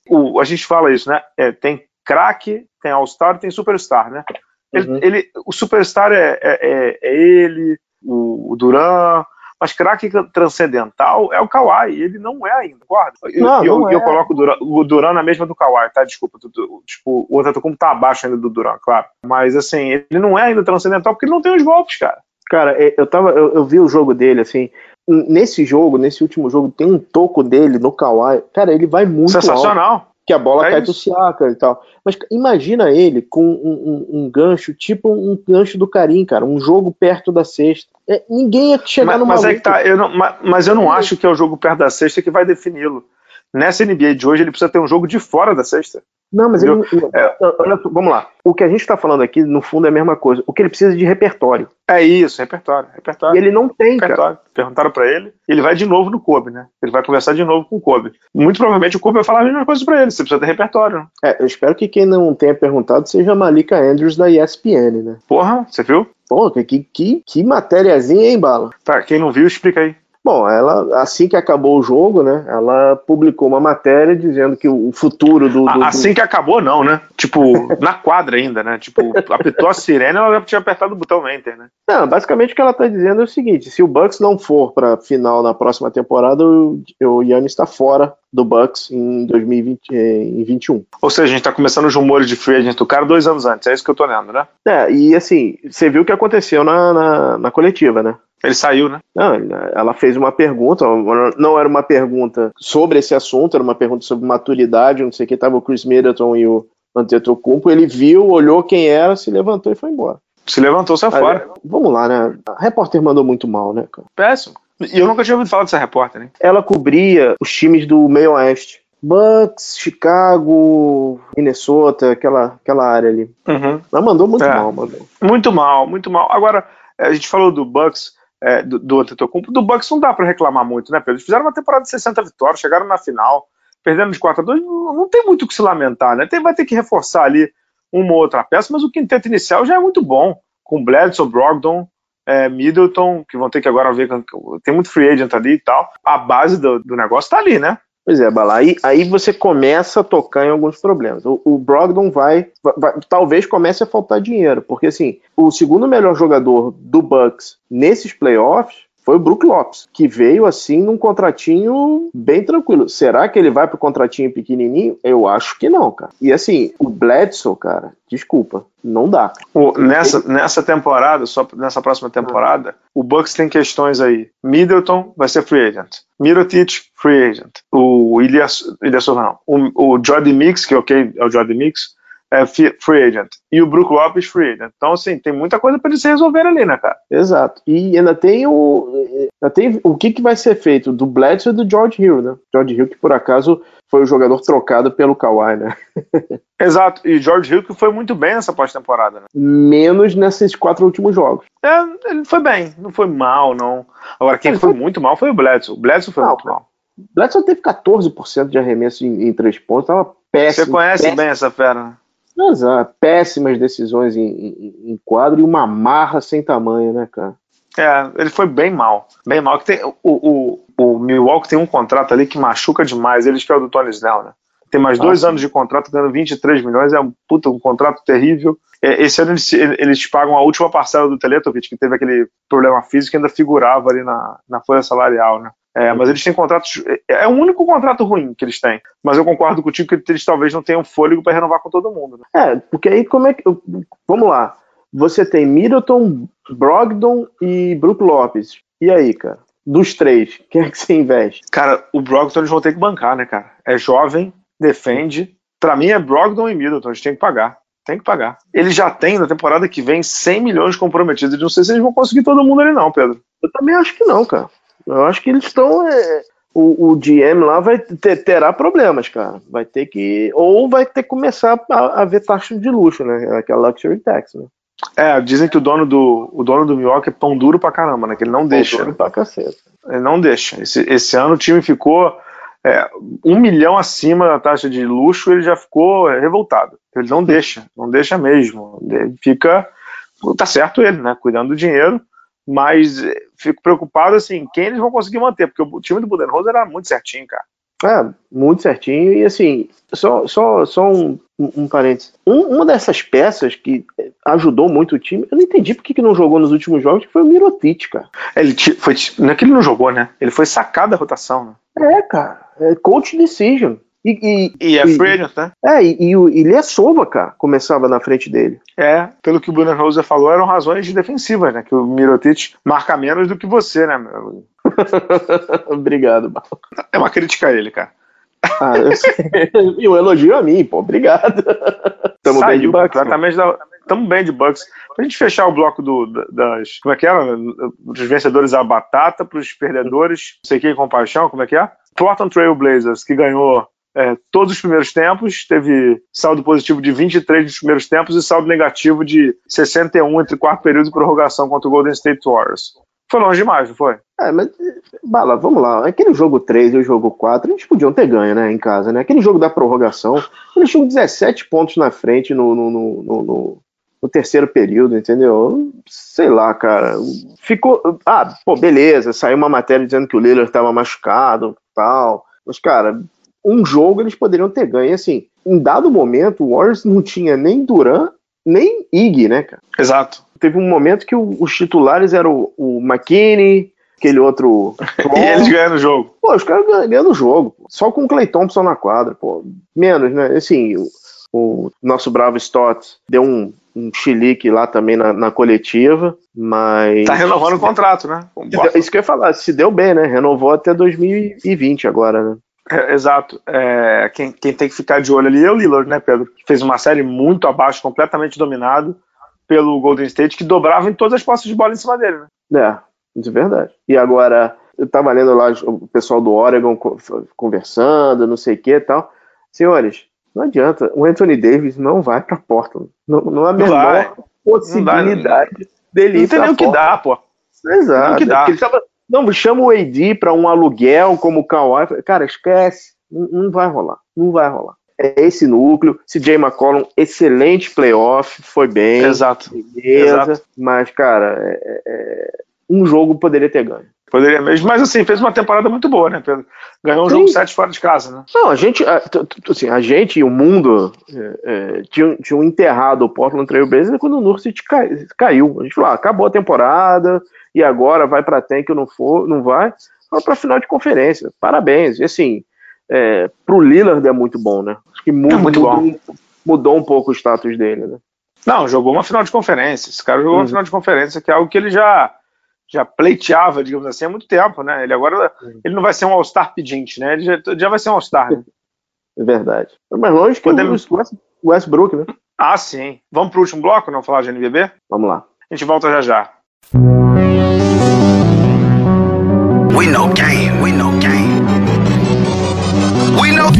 S1: o, a gente fala isso, né? É, tem craque, tem All-Star e tem Superstar, né? Ele, uhum. ele, o Superstar é, é, é, é ele, o, o Duran, mas craque transcendental é o Kawhi, ele não é ainda, guarda. Não, eu, não eu, é. coloco o Duran, o Duran, na mesma do Kawhi, tá? Desculpa, tu, tu, tipo, o Antetokounmpo tá abaixo ainda do Duran, claro. Mas assim, ele não é ainda transcendental porque ele não tem os golpes, cara.
S2: Cara, eu tava, eu, eu vi o jogo dele assim, nesse jogo, nesse último jogo, tem um toco dele no Kawhi. Cara, ele vai muito
S1: Sensacional.
S2: Alto, que a bola é cai isso. do Siaka e tal. Mas imagina ele com um, um, um, gancho, tipo um gancho do Karim, cara. Um jogo perto da sexta. É, ninguém ia chegar
S1: mas,
S2: numa.
S1: Mas é que tá, eu não, mas, mas eu não acho que é o jogo perto da sexta que vai defini-lo. Nessa NBA de hoje, ele precisa ter um jogo de fora da sexta.
S2: Não, mas ele, é. olha, vamos lá. O que a gente está falando aqui, no fundo, é a mesma coisa. O que ele precisa de repertório.
S1: É isso, repertório. repertório.
S2: E ele não tem, repertório. cara.
S1: Perguntaram para ele, ele vai de novo no Kobe, né? Ele vai conversar de novo com o Kobe. Muito provavelmente o Kobe vai falar a mesma coisa para ele. Você precisa ter repertório.
S2: É, eu espero que quem não tenha perguntado seja a Malika Andrews da ESPN, né?
S1: Porra, você viu?
S2: Pô, que, que, que matériazinha, hein, Bala?
S1: Tá, quem não viu, explica aí.
S2: Bom, ela assim que acabou o jogo, né? Ela publicou uma matéria dizendo que o futuro do. do
S1: assim que acabou, não, né? Tipo, na quadra ainda, né? Tipo, apitou a sirene, ela já tinha apertado o botão Enter, né?
S2: Não, basicamente o que ela tá dizendo é o seguinte: se o Bucks não for pra final na próxima temporada, o, Yannis está fora do Bucks em 2021.
S1: Ou seja, a gente tá começando os rumores de free agent do cara dois anos antes, é isso que eu tô lendo, né?
S2: É, e assim, você viu o que aconteceu na, na, na coletiva, né?
S1: Ele saiu, né?
S2: Não, ela fez uma pergunta, não era uma pergunta sobre esse assunto, era uma pergunta sobre maturidade, não sei o que, tava o Chris Middleton e o Antetokounmpo, ele viu, olhou quem era, se levantou e foi embora.
S1: Se levantou, saiu fora.
S2: Vamos lá, né? A repórter mandou muito mal, né, cara?
S1: Péssimo. E eu nunca tinha ouvido falar dessa repórter, né?
S2: Ela cobria os times do meio oeste. Bucks, Chicago, Minnesota, aquela, aquela área ali.
S1: Uhum.
S2: Ela mandou muito é. mal, mandou.
S1: Muito mal, muito mal. Agora, a gente falou do Bucks, é, do, do Antetokounmpo, do Bucks não dá para reclamar muito, né, Pedro? Eles fizeram uma temporada de 60 vitórias, chegaram na final, perdendo de 4 a 2 não, não tem muito o que se lamentar, né? Tem, vai ter que reforçar ali uma ou outra peça, mas o quinteto inicial já é muito bom, com Bledsoe, Brogdon, é, Middleton, que vão ter que agora ver, tem muito free agent ali e tal, a base do, do negócio tá ali, né?
S2: Pois é, Bala, aí, aí você começa a tocar em alguns problemas. O, o Brogdon vai, vai, talvez comece a faltar dinheiro, porque assim, o segundo melhor jogador do Bucks nesses playoffs foi o Brook Lopes, que veio assim num contratinho bem tranquilo. Será que ele vai pro contratinho pequenininho? Eu acho que não, cara. E assim, o Bledsoe, cara, desculpa, não dá.
S1: O, nessa, nessa temporada, só nessa próxima temporada, ah. o Bucks tem questões aí. Middleton vai ser free agent. Mirotic, free agent. O Ilias, Ilias não. O, o Jordan Mix, que é ok, é o Jordan Mix, é free agent. E o Brook Lopes free agent. Então, assim, tem muita coisa para eles resolver ali, né, cara?
S2: Exato. E ainda tem o. Ainda tem o que, que vai ser feito do Bledsoe e do George Hill, né? George Hill, que por acaso foi o jogador trocado pelo Kawhi, né?
S1: Exato. E George Hill que foi muito bem nessa pós-temporada, né?
S2: Menos nesses quatro últimos jogos.
S1: É, ele foi bem. Não foi mal, não. Agora, quem foi, foi, muito mal foi o Bledsoe. O Bledsoe foi não, muito mal.
S2: Bledsoe teve 14% de arremesso em, em três pontos. Tava péssimo.
S1: Você conhece
S2: péssimo.
S1: bem essa fera, né?
S2: Exato. Péssimas decisões em, em, em, quadro e uma marra sem tamanho, né, cara?
S1: É, ele foi bem mal. Bem mal. Que tem, o, o, o Milwaukee tem um contrato ali que machuca demais. Eles que é o do Tony Snell, né? Tem mais ah, dois sim. anos de contrato, ganhando 23 milhões. É um, puta, um contrato terrível. É, esse ano eles, eles pagam a última parcela do Teletovic, que teve aquele problema físico e ainda figurava ali na, na folha salarial, né? É, mas eles têm contratos. É, é o único contrato ruim que eles têm. Mas eu concordo contigo que eles talvez não tenham fôlego para renovar com todo mundo. Né?
S2: É, porque aí como é que. Vamos lá. Você tem Middleton, Brogdon e Brook Lopes. E aí, cara? Dos três, quem é que você investe?
S1: Cara, o Brogdon eles vão ter que bancar, né, cara? É jovem, defende. Para mim é Brogdon e Middleton, eles têm que pagar. Tem que pagar. Ele já tem na temporada que vem 100 milhões comprometidos. Não sei se eles vão conseguir todo mundo ali, não, Pedro.
S2: Eu também acho que não, cara. Eu acho que eles estão. É, o, o GM lá vai ter, terá problemas, cara. Vai ter que. Ou vai ter que começar a, a ver taxa de luxo, né? Aquela luxury tax, né?
S1: É, dizem que o dono do o dono do Milwaukee é pão duro pra caramba, né? Que ele não deixa. Pão duro
S2: pra caceta.
S1: Ele não deixa. Esse, esse ano o time ficou é, um milhão acima da taxa de luxo, ele já ficou revoltado. Ele não deixa, não deixa mesmo. Ele fica, tá certo ele, né? Cuidando do dinheiro mas eh, fico preocupado assim, quem eles vão conseguir manter, porque o time do Budenholzer era muito certinho, cara.
S2: É, muito certinho, e assim, só, só, só um, um, um parênteses. Um, uma dessas peças que ajudou muito o time, eu não entendi porque que não jogou nos últimos jogos, que foi o Mirotic, cara.
S1: Ele foi, não é que ele não jogou, né? Ele foi sacado da rotação,
S2: né? É, cara. É coach decision.
S1: E, e, e é agent, né?
S2: É, e, e o Ilyasova, cara, começava na frente dele.
S1: É, pelo que o Bruno Rosa falou, eram razões defensivas, né? Que o Mirotic marca menos do que você, né?
S2: Obrigado, Bal.
S1: É uma crítica a ele, cara.
S2: Ah, e um elogio a mim, pô. Obrigado.
S1: Tamo Saiu, bem de Bucks. Completamente da... Tamo bem de Bucks. Pra gente fechar o bloco do, das. Como é que era? Dos vencedores a batata, pros perdedores, não sei quem com paixão, como é que é? Portland Trail Blazers, que ganhou é, todos os primeiros tempos, teve saldo positivo de 23 nos primeiros tempos e saldo negativo de 61 entre quarto período e prorrogação contra o Golden State Warriors. Foi longe demais, não foi?
S2: É, mas, Bala, vamos lá. Aquele jogo 3 e o jogo 4, eles podiam ter ganho, né, em casa, né? Aquele jogo da prorrogação, eles tinham 17 pontos na frente no, no, no, no, no terceiro período, entendeu? Sei lá, cara. Ficou. Ah, pô, beleza, saiu uma matéria dizendo que o Lillard estava machucado tal. Mas, cara, um jogo eles poderiam ter ganho. E, assim, em dado momento, o Warriors não tinha nem Duran, nem Ig, né, cara?
S1: Exato.
S2: Teve um momento que o, os titulares eram o, o McKinney, aquele outro.
S1: e eles ganhando o jogo.
S2: Pô, os caras ganhando o jogo. Só com o Clay Thompson na quadra, pô. Menos, né? Assim, o, o nosso bravo Stott deu um, um chilique lá também na, na, coletiva, mas.
S1: Tá renovando o contrato, né?
S2: Isso que eu ia falar, se deu bem, né? Renovou até 2020 agora, né?
S1: É, exato. É, quem, quem, tem que ficar de olho ali é o Lillard, né, Pedro? Que fez uma série muito abaixo, completamente dominado pelo Golden State, que dobrava em todas as postas de bola em cima dele,
S2: né? É, isso é verdade. E agora, eu tava lendo lá o pessoal do Oregon conversando, não sei o que e tal. Senhores, não adianta, o Anthony Davis não vai pra Portland. Não, não há a menor possibilidade não dele
S1: não ir tem nem o que dá, pô.
S2: Exato. Não, que dá. Ele tava, não, chama o AD para um aluguel como o Kawhi. Cara, esquece. Não, não, vai rolar. Não vai rolar. É esse núcleo. CJ McCollum, excelente playoff. Foi bem.
S1: Exato.
S2: Beleza. Exato. Mas, cara, é, é, é, um jogo poderia ter ganho.
S1: Poderia mesmo, mas assim, fez uma temporada muito boa, né, Pedro? Ganhou um Sim. jogo 7 fora de casa, né?
S2: Não, a gente, assim, a gente e o mundo é, é, tinham, tinham enterrado o Portland Trail Blazers quando o Nurkic caiu. A gente falou, ah, acabou a temporada, e agora vai para tank não for, não vai, vai para final de conferência. Parabéns. E assim, é, pro Lillard é muito bom, né? Acho que muda, é muito mudou, bom. mudou um pouco o status dele, né?
S1: Não, jogou uma final de conferência. Esse cara jogou uhum. uma final de conferência, que é algo que ele já já pleiteava, digamos assim, há muito tempo, né? Ele agora uhum. ele não vai ser um All-Star pedinte, né? Ele já, já vai ser um All-Star. Né?
S2: É verdade. Mas longe que Podemos... o Westbrook, né?
S1: Ah, sim. Vamos pro último bloco, não falar de NBB?
S2: Vamos lá.
S1: A gente volta já já.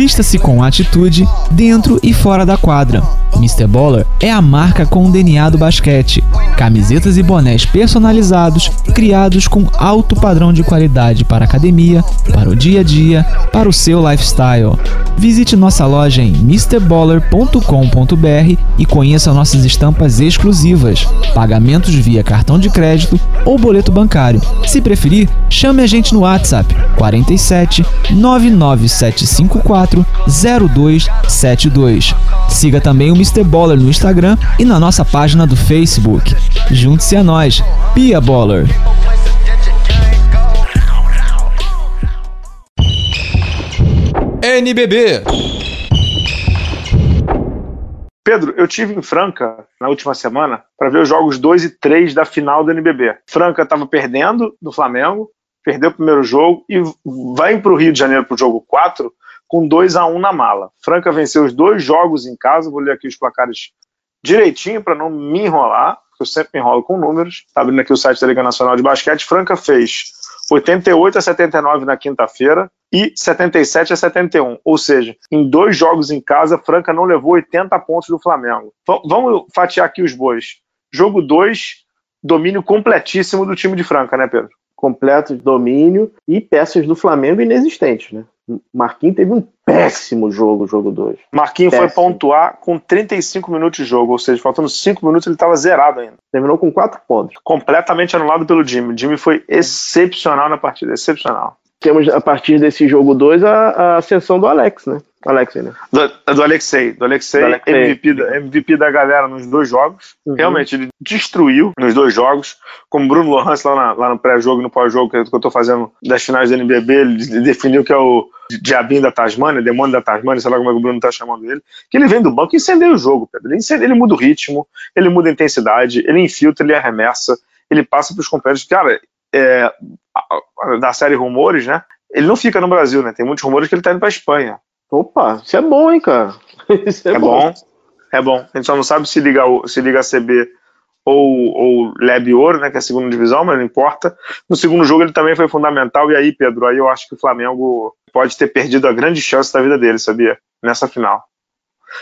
S5: Vista-se com atitude dentro e fora da quadra. Mr. Baller é a marca com o DNA do basquete. Camisetas e bonés personalizados, criados com alto padrão de qualidade para a academia, para o dia a dia, para o seu lifestyle. Visite nossa loja em mrballer.com.br e conheça nossas estampas exclusivas, pagamentos via cartão de crédito ou boleto bancário. Se preferir, chame a gente no WhatsApp 47 99754 0272. Siga também o Mr. Baller no Instagram e na nossa página do Facebook. Junte-se a nós, Pia Baller.
S3: NBB.
S1: Pedro, eu tive em Franca na última semana para ver os jogos 2 e 3 da final do NBB. Franca estava perdendo do Flamengo, perdeu o primeiro jogo e vai para o Rio de Janeiro para o jogo 4 com 2 a 1 na mala. Franca venceu os dois jogos em casa, vou ler aqui os placares direitinho para não me enrolar, porque eu sempre me enrolo com números. Está abrindo aqui o site da Liga Nacional de Basquete. Franca fez 88 a 79 na quinta-feira e 77 a 71. Ou seja, em dois jogos em casa, Franca não levou 80 pontos do Flamengo. V vamos fatiar aqui os bois. Jogo 2, domínio completíssimo do time de Franca, né, Pedro?
S2: Completo domínio e peças do Flamengo inexistentes, né? Marquinhos teve um péssimo jogo, jogo 2.
S1: Marquinhos foi pontuar com 35 minutos de jogo, ou seja, faltando 5 minutos ele estava zerado ainda.
S2: Terminou com 4 pontos.
S1: Completamente anulado pelo Jimmy. O Jimmy foi excepcional na partida, excepcional.
S2: Temos a partir desse jogo 2 a, a ascensão do Alex, né? Alexei, né?
S1: Do, do Alexei. Do Alexei, do Alexei. MVP, da, MVP da galera nos dois jogos. Uhum. Realmente, ele destruiu nos dois jogos. Como Bruno Lohans lá, na, lá no pré-jogo e no pós-jogo que eu tô fazendo das finais do NBB, ele definiu que é o diabinho da Tasmania, demônio da Tasmania, sei lá como é que o Bruno tá chamando ele. Que ele vem do banco e incendeia o jogo, Pedro. Ele, incendeia, ele muda o ritmo, ele muda a intensidade, ele infiltra, ele arremessa, ele passa pros companheiros. Cara, é, da série Rumores, né? Ele não fica no Brasil, né? Tem muitos rumores que ele tá indo pra Espanha.
S2: Opa, isso é bom, hein, cara?
S1: Isso é, é bom. bom. É bom. A gente só não sabe se liga, se liga a CB ou, ou Leb Ouro, né, que é a segunda divisão, mas não importa. No segundo jogo ele também foi fundamental, e aí, Pedro, aí eu acho que o Flamengo pode ter perdido a grande chance da vida dele, sabia? Nessa final.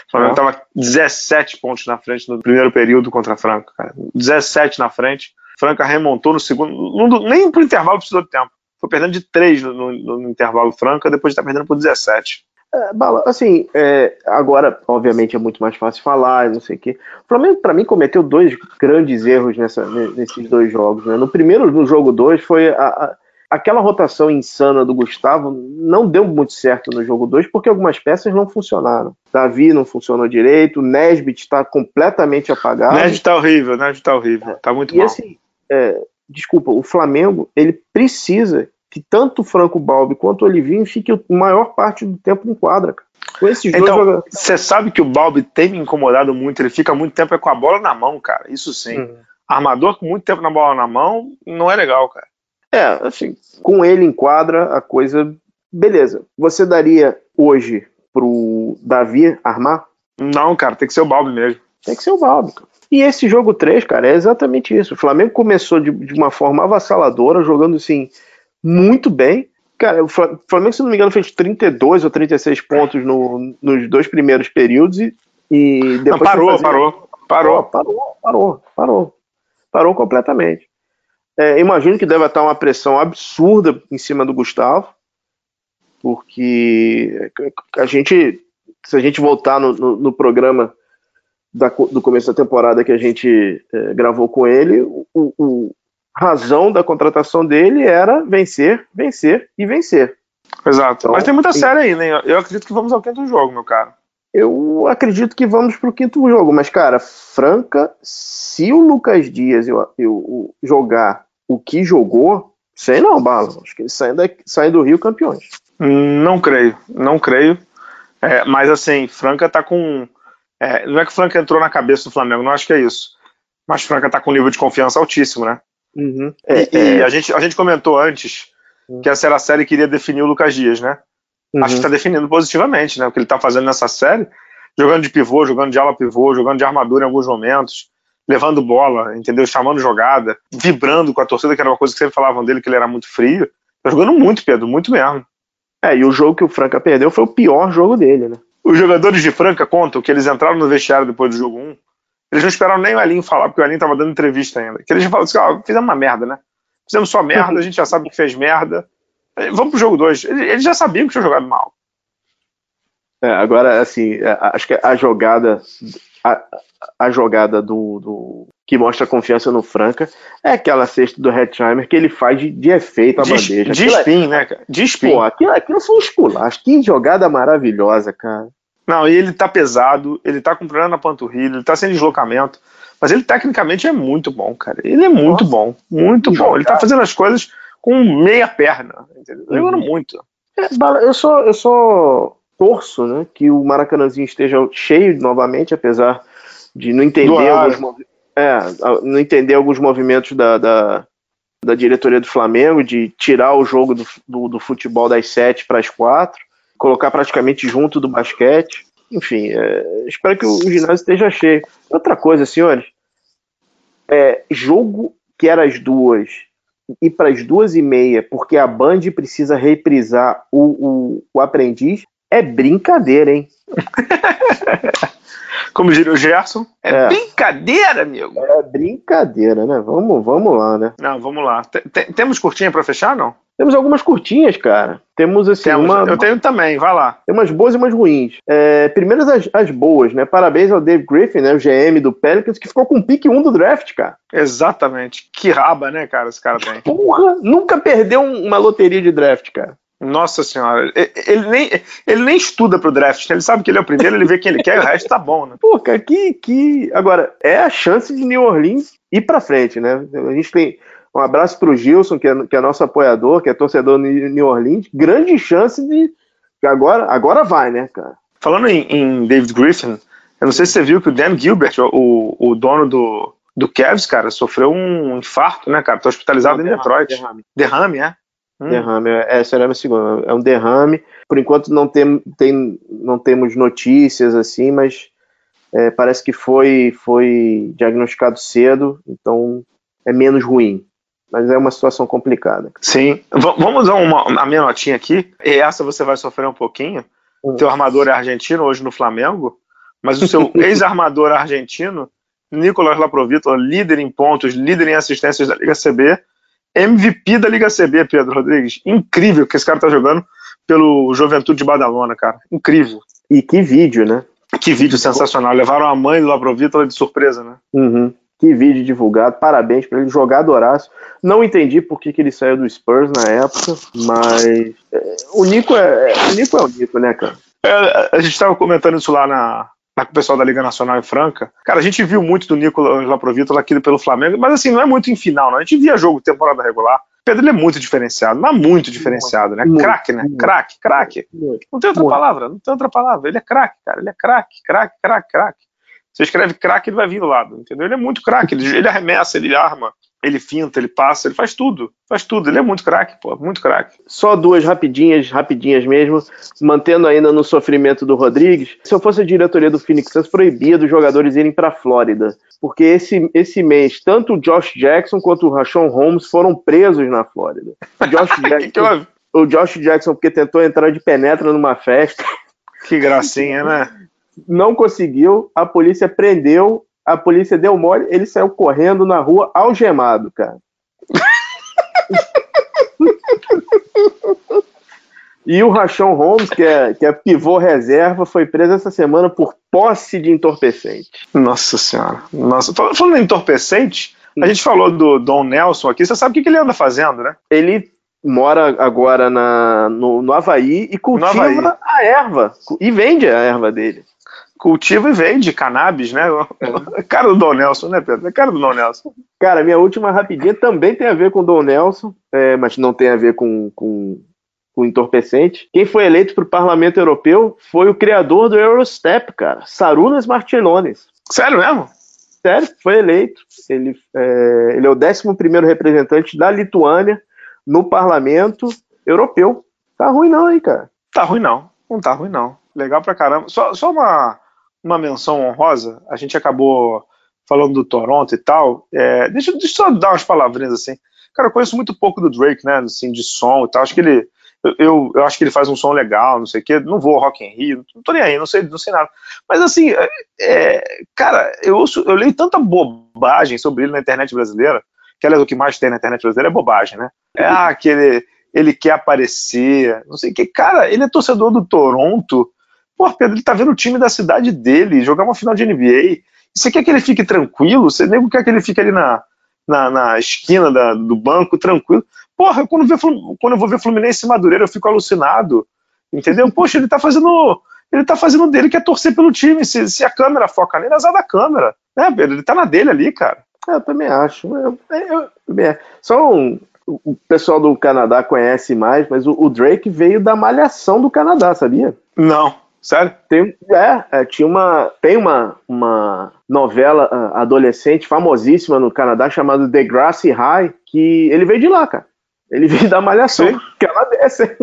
S1: O Flamengo estava ah. 17 pontos na frente no primeiro período contra a Franca, cara. 17 na frente. Franca remontou no segundo. Nem pro intervalo precisou de tempo. Foi perdendo de 3 no, no, no intervalo Franca, depois de estar tá perdendo por 17.
S2: É, Bala, assim, é, agora, obviamente, é muito mais fácil falar, não sei o quê. O Flamengo, para mim, cometeu dois grandes erros nessa, nesses dois jogos. Né? No primeiro, no jogo 2, foi a, a, aquela rotação insana do Gustavo, não deu muito certo no jogo 2, porque algumas peças não funcionaram. Davi não funcionou direito, Nesbit está completamente apagado.
S1: Nesbit tá horrível, Nesbit tá horrível, tá muito
S2: e,
S1: mal.
S2: Assim, é, desculpa, o Flamengo, ele precisa que tanto o Franco Balbi quanto o Olivinho fiquem a maior parte do tempo em quadra.
S1: Com esses então, Você sabe que o Balbi tem me incomodado muito, ele fica muito tempo é com a bola na mão, cara. Isso sim. Uhum. Armador com muito tempo na bola na mão não é legal, cara.
S2: É, assim, com ele em quadra, a coisa. Beleza. Você daria hoje pro Davi armar?
S1: Não, cara, tem que ser o Balbi mesmo.
S2: Tem que ser o Balbi, cara. E esse jogo 3, cara, é exatamente isso. O Flamengo começou de, de uma forma avassaladora, jogando assim muito bem. Cara, o Flamengo, se não me engano, fez 32 ou 36 pontos no, nos dois primeiros períodos e, e depois.
S1: Não, parou, fazer... parou, parou,
S2: parou. Parou, parou, parou. completamente. É, imagino que deve estar uma pressão absurda em cima do Gustavo, porque a gente, se a gente voltar no, no, no programa da, do começo da temporada que a gente é, gravou com ele, o, o, razão da contratação dele era vencer, vencer e vencer.
S1: Exato. Então, Mas tem muita série aí, né? Eu acredito que vamos ao quinto jogo, meu cara.
S2: Eu acredito que vamos pro quinto jogo, mas, cara, Franca, se o Lucas Dias eu, eu, eu jogar o que jogou, sei não, Bala. Acho que eles saem, saem do Rio campeões.
S1: Não creio, não creio. É, mas assim, Franca tá com. É, não é que Franca entrou na cabeça do Flamengo, não acho que é isso. Mas Franca tá com um nível de confiança altíssimo, né?
S2: Uhum.
S1: É, e, é... a, gente, a gente comentou antes uhum. que essa era a série que iria definir o Lucas Dias, né? Uhum. Acho que está definindo positivamente, né? O que ele está fazendo nessa série, jogando de pivô, jogando de ala pivô, jogando de armadura em alguns momentos, levando bola, entendeu? Chamando jogada, vibrando com a torcida, que era uma coisa que sempre falavam dele, que ele era muito frio. Tá jogando muito, Pedro, muito mesmo.
S2: É, e o jogo que o Franca perdeu foi o pior jogo dele, né?
S1: Os jogadores de Franca contam que eles entraram no vestiário depois do jogo 1. Eles não esperaram nem o Alinho falar, porque o Alinho tava dando entrevista ainda. Que eles já falaram assim: ó, fizemos uma merda, né? Fizemos só merda, a gente já sabe que fez merda. Vamos pro jogo 2. Eles já sabiam que tinha jogado mal.
S2: É, agora, assim, é, acho que a jogada. A, a jogada do, do, que mostra confiança no Franca é aquela cesta do Hetzheimer que ele faz de, de efeito a
S1: De,
S2: bandeja.
S1: de
S2: Aquilo é-
S1: spin, né, cara? De spin.
S2: Pô, aquilo, aquilo foi um esculacho. Que jogada maravilhosa, cara.
S1: Não, e ele tá pesado, ele tá com problema na panturrilha, ele tá sem deslocamento. Mas ele tecnicamente é muito bom, cara. Ele é muito
S2: Nossa.
S1: bom, muito bom. Ele tá fazendo as coisas com meia perna, entendeu?
S2: Uhum.
S1: Jogando muito.
S2: É, eu só, eu só torço né, que o Maracanãzinho esteja cheio novamente, apesar de não entender, alguns, é, não entender alguns movimentos da, da, da diretoria do Flamengo, de tirar o jogo do, do, do futebol das sete para as quatro, colocar praticamente junto do basquete. Enfim, é, espero que o ginásio esteja cheio. Outra coisa, senhores, é, jogo que era às duas e para as duas e meia, porque a Band precisa reprisar o, o, o aprendiz, é brincadeira, hein?
S1: Como diria o Gerson, é,
S2: É.
S1: brincadeira, amigo.
S2: É brincadeira, né? Vamos, vamos lá, né?
S1: Não, vamos lá. Te- te- temos curtinha pra fechar, não?
S2: Temos algumas curtinhas, cara. Temos assim,
S1: Temos.
S2: uma,
S1: Eu tenho também, vai lá.
S2: tem umas boas e umas ruins. É, primeiras as, as boas, né? Parabéns ao Dave Griffin, né? O GM do Pelicans, que ficou com o pique 1 do draft, cara.
S1: Exatamente. Que raba, né, cara, esse cara tem.
S2: Porra, nunca perdeu um- uma loteria de draft, cara.
S1: Nossa senhora. Ele nem, ele nem estuda pro draft, né? ele sabe que ele é o primeiro, ele vê quem ele quer e o resto tá bom, né?
S2: Pô, cara, que, que. Agora, é a chance de New Orleans ir pra frente, né? A gente tem. Um abraço pro Gilson, que é, que é nosso apoiador, que é torcedor de New Orleans. Grande chance de. Agora, agora vai, né, cara?
S1: Falando em, em David Griffin, eu não sei se você viu que o Dan Gilbert, o, o dono do, do Cavs, cara, sofreu um infarto, né, cara? Tá hospitalizado em Detroit.
S2: Derrame.
S1: Derrame, é? Hum.
S2: Derrame, é, essa era a minha segunda. É um derrame. Por enquanto não, tem, tem, não temos notícias assim, mas é, parece que foi, foi diagnosticado cedo, então é menos ruim. Mas é uma situação complicada.
S1: Sim. V- vamos dar uma, a minha notinha aqui. E essa você vai sofrer um pouquinho.
S2: Hum.
S1: Teu armador é argentino hoje no Flamengo, mas o seu ex-armador argentino, Nicolas Laprovito, líder em pontos, líder em assistências da Liga CB, MVP da Liga CB, Pedro Rodrigues. Incrível que esse cara tá jogando pelo Juventude de Badalona, cara. Incrível.
S2: E que vídeo, né?
S1: Que vídeo sensacional. Levaram a mãe do Laprovito de surpresa, né?
S2: Uhum. Que vídeo divulgado, parabéns para ele, jogado Horácio. Não entendi por que, que ele saiu do Spurs na época, mas é, o Nico é, o Nico é o Nico, né, cara?
S1: É, a gente estava comentando isso lá na, na- com o pessoal da Liga Nacional em Franca. Cara, a gente viu muito do Nicolas Laprovito aqui pelo Flamengo, mas assim, não é muito em final, não. A gente via jogo temporada regular. Pedro ele é muito diferenciado, mas muito diferenciado, né? Craque, né? Craque, craque. Não tem outra palavra, não tem outra palavra. Ele é craque, cara. Ele é craque, craque, craque, craque. Você escreve craque, ele vai vir do lado, entendeu? Ele é muito craque, ele, ele arremessa, ele arma, ele finta, ele passa, ele faz tudo. Faz tudo. Ele é muito craque, pô, muito craque.
S2: Só duas rapidinhas, rapidinhas mesmo, mantendo ainda no sofrimento do Rodrigues. Se eu fosse a diretoria do Phoenix Suns, proibia dos jogadores irem para Flórida, porque esse, esse mês tanto o Josh Jackson quanto o Rashawn Holmes foram presos na Flórida. O Josh Jackson, o Josh Jackson porque tentou entrar de penetra numa festa,
S1: que gracinha, né?
S2: não conseguiu, a polícia prendeu, a polícia deu mole, ele saiu correndo na rua algemado, cara. E o Rachon Holmes, que é, que é pivô reserva, foi preso essa semana por posse de entorpecente.
S1: Nossa senhora. Nossa, Fal- falando em entorpecente, a gente falou do Don Nelson aqui, você sabe o que, que ele anda fazendo, né?
S2: Ele mora agora na, no, no Havaí e cultiva
S1: Havaí.
S2: a erva. E vende a erva dele.
S1: Cultiva e vende cannabis, né? Cara do Don Nelson, né, Pedro? É cara do Don Nelson.
S2: Cara, minha última rapidinha também tem a ver com o Dom Nelson, é, mas não tem a ver com, com, com entorpecente. Quem foi eleito para o Parlamento Europeu foi o criador do Eurostep, cara, Sarunas Marcellones.
S1: Sério mesmo?
S2: Sério, foi eleito. Ele é, ele é o 11 representante da Lituânia no Parlamento Europeu. Tá ruim não, hein, cara.
S1: Tá ruim não. Não tá ruim não. Legal pra caramba. Só, só uma, uma menção honrosa. A gente acabou falando do Toronto e tal. É, deixa, deixa eu só dar umas palavrinhas assim. Cara, eu conheço muito pouco do Drake, né? Assim, de som e tal. Acho que ele, eu, eu acho que ele faz um som legal, não sei o quê, não vou ao Rock in Rio, não tô nem aí, não sei, não sei nada. Mas assim, é, é, cara, eu, ouço, eu leio tanta bobagem sobre ele na internet brasileira, que aliás o que mais tem na internet brasileira é bobagem, né? É ah, que ele, ele quer aparecer, não sei o que. Cara, ele é torcedor do Toronto. Pô, Pedro, ele tá vendo o time da cidade dele jogar uma final de NBA. Você quer que ele fique tranquilo? Você nem quer que ele fique ali na, na, na esquina da, do banco, tranquilo. Porra, quando, vê, quando eu vou ver Fluminense e Madureira, eu fico alucinado. Entendeu? Poxa, ele tá fazendo. Ele tá fazendo dele que é torcer pelo time. Se, se a câmera foca nele, azar da câmera. Né, Pedro? Ele tá na dele ali, cara.
S2: Eu também acho. Eu, eu, eu, só um, o pessoal do Canadá conhece mais, mas o, o, Drake veio da malhação do Canadá, sabia?
S1: Não. Sério?
S2: Tem, é, é, tinha uma, tem uma, uma novela uh, adolescente famosíssima no Canadá chamada The Grassy High, que ele veio de lá, cara. Ele veio da malhação canadense.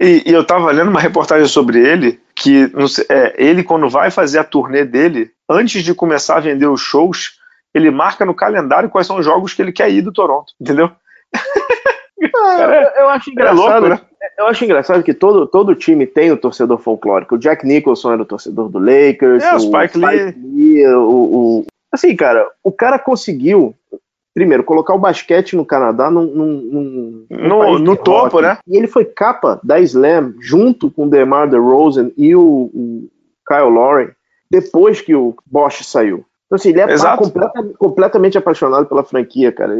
S1: E, e, eu tava lendo uma reportagem sobre ele, que sei, é, ele, quando vai fazer a turnê dele, antes de começar a vender os shows, ele marca no calendário quais são os jogos que ele quer ir do Toronto, entendeu?
S2: Ah, eu, acho engraçado. É louco, né? Eu acho engraçado que todo, todo time tem o torcedor folclórico. O Jack Nicholson era o torcedor do Lakers.
S1: É, o Spike, Lee.
S2: Lee o, o, assim, cara, o cara conseguiu primeiro, colocar o basquete no Canadá num, num,
S1: num no, no topo, rock. né?
S2: E ele foi capa da Slam junto com o DeMar DeRozan e o, o Kyle Lowry depois que o Bosch saiu. Então, assim, ele é completa, completamente apaixonado pela franquia, cara.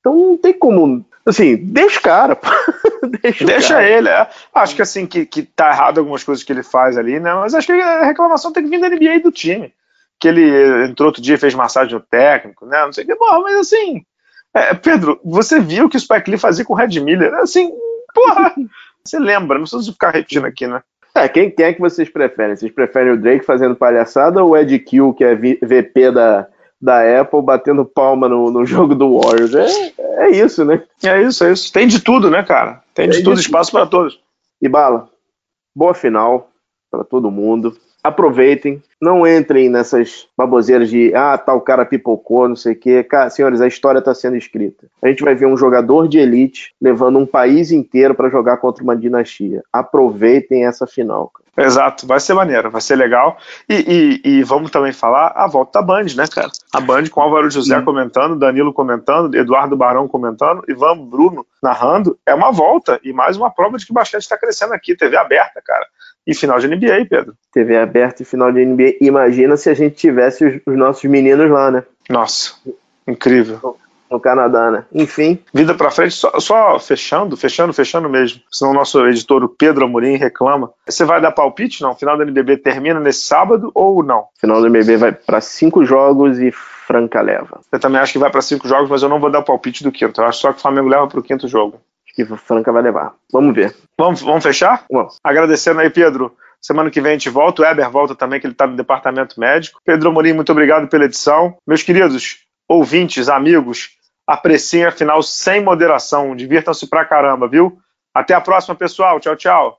S2: Então não tem como. Assim, deixa o cara.
S1: deixa, deixa cara. ele. É. Acho que assim, que, que tá errado algumas coisas que ele faz ali, né? Mas acho que a reclamação tem que vir da NBA e do time que ele entrou outro dia e fez massagem no técnico, né? Não sei o que, bom, mas assim, é, Pedro, você viu que o Spike Lee fazia com o Red Miller? Assim, porra, você lembra, não precisa ficar repetindo aqui, né?
S2: É, quem, quem é que vocês preferem? Vocês preferem o Drake fazendo palhaçada ou o Ed Kill, que é VP da, da Apple, batendo palma no, no jogo do Warriors? É, é isso, né?
S1: É isso, é isso. Tem de tudo, né, cara? Tem de Tem tudo, de espaço para todos.
S2: E bala, boa final para todo mundo aproveitem, não entrem nessas baboseiras de ah, tal cara pipocou, não sei o quê. Cara, senhores, a história está sendo escrita. A gente vai ver um jogador de elite levando um país inteiro para jogar contra uma dinastia. Aproveitem essa final.
S1: Cara. Exato, vai ser maneiro, vai ser legal. E, e, e, vamos também falar a volta da Band, né, cara? A Band com Álvaro José comentando, Danilo comentando, Eduardo Barão comentando, Ivan Bruno narrando. É uma volta e mais uma prova de que o basquete está crescendo aqui. TV aberta, cara e final de NBA, Pedro.
S2: TV aberta e final de NBA. Imagina se a gente tivesse os, os nossos meninos lá, né?
S1: Nossa, incrível.
S2: No, no Canadá, né? Enfim.
S1: Vida pra frente, só, só, fechando, fechando, fechando mesmo. Senão o nosso editor, o Pedro Amorim, reclama. Você vai dar palpite, não? Final do NBB termina nesse sábado ou não?
S2: Final do NBB vai para cinco jogos e Franca leva.
S1: Eu também acho que vai para cinco jogos, mas eu não vou dar palpite do quinto. Eu acho só que o Flamengo leva para o quinto jogo
S2: que Franca vai levar. Vamos ver.
S1: Vamos, vamos fechar? Vamos. Agradecendo aí, Pedro. Semana que vem a gente volta. O Eber volta também, que ele está no departamento médico. Pedro Amorim, muito obrigado pela edição. Meus queridos ouvintes, amigos, apreciem a final sem moderação. Divirtam-se pra caramba, viu? Até a próxima, pessoal. Tchau, tchau.